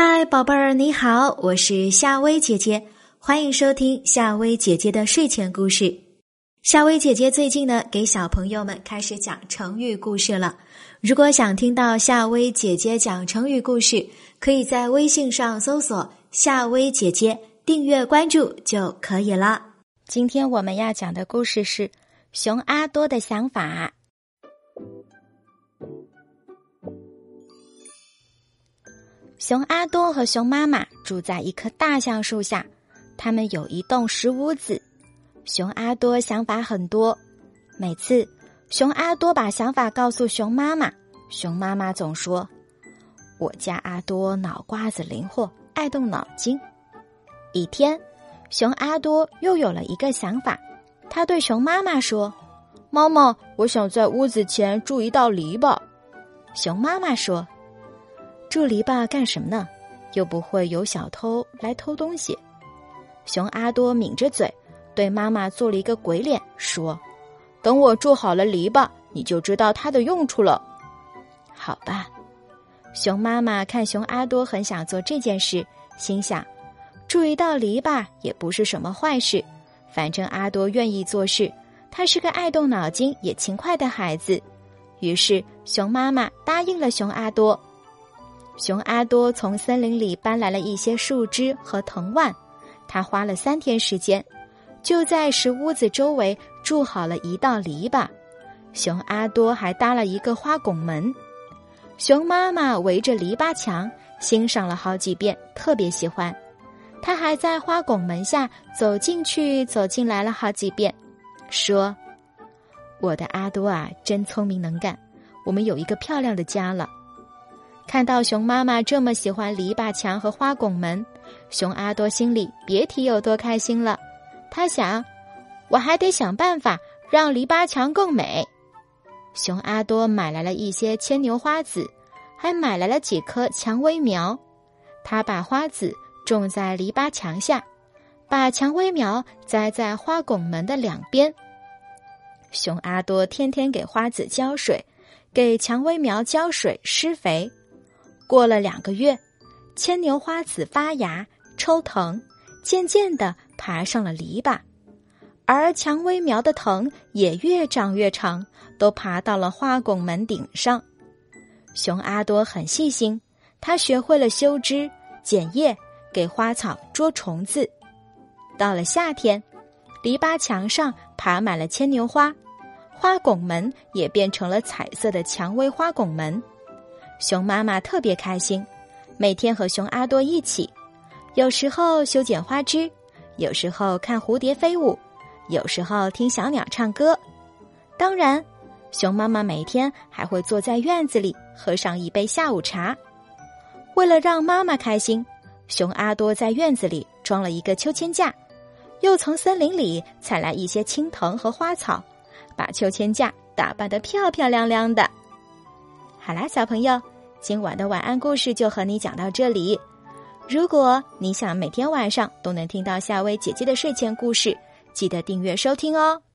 嗨，宝贝儿，你好，我是夏薇姐姐，欢迎收听夏薇姐姐的睡前故事。夏薇姐姐最近呢，给小朋友们开始讲成语故事了。如果想听到夏薇姐姐讲成语故事，可以在微信上搜索“夏薇姐姐”，订阅关注就可以了。今天我们要讲的故事是熊阿多的想法。熊阿多和熊妈妈住在一棵大橡树下，他们有一栋石屋子。熊阿多想法很多，每次熊阿多把想法告诉熊妈妈，熊妈妈总说：“我家阿多脑瓜子灵活，爱动脑筋。”一天，熊阿多又有了一个想法，他对熊妈妈说：“妈妈，我想在屋子前筑一道篱笆。”熊妈妈说。筑篱笆干什么呢？又不会有小偷来偷东西。熊阿多抿着嘴，对妈妈做了一个鬼脸，说：“等我筑好了篱笆，你就知道它的用处了。”好吧。熊妈妈看熊阿多很想做这件事，心想：筑一道篱笆也不是什么坏事，反正阿多愿意做事，他是个爱动脑筋也勤快的孩子。于是，熊妈妈答应了熊阿多。熊阿多从森林里搬来了一些树枝和藤蔓，他花了三天时间，就在石屋子周围筑好了一道篱笆。熊阿多还搭了一个花拱门。熊妈妈围着篱笆墙欣赏了好几遍，特别喜欢。他还在花拱门下走进去、走进来了好几遍，说：“我的阿多啊，真聪明能干，我们有一个漂亮的家了。”看到熊妈妈这么喜欢篱笆墙和花拱门，熊阿多心里别提有多开心了。他想，我还得想办法让篱笆墙更美。熊阿多买来了一些牵牛花籽，还买来了几棵蔷薇苗。他把花籽种在篱笆墙下，把蔷薇苗栽在花拱门的两边。熊阿多天天给花籽浇水，给蔷薇苗浇水施肥。过了两个月，牵牛花籽发芽、抽藤，渐渐地爬上了篱笆，而蔷薇苗的藤也越长越长，都爬到了花拱门顶上。熊阿多很细心，他学会了修枝、剪叶，给花草捉虫子。到了夏天，篱笆墙上爬满了牵牛花，花拱门也变成了彩色的蔷薇花拱门。熊妈妈特别开心，每天和熊阿多一起，有时候修剪花枝，有时候看蝴蝶飞舞，有时候听小鸟唱歌。当然，熊妈妈每天还会坐在院子里喝上一杯下午茶。为了让妈妈开心，熊阿多在院子里装了一个秋千架，又从森林里采来一些青藤和花草，把秋千架打扮得漂漂亮亮的。好啦，小朋友，今晚的晚安故事就和你讲到这里。如果你想每天晚上都能听到夏薇姐姐的睡前故事，记得订阅收听哦。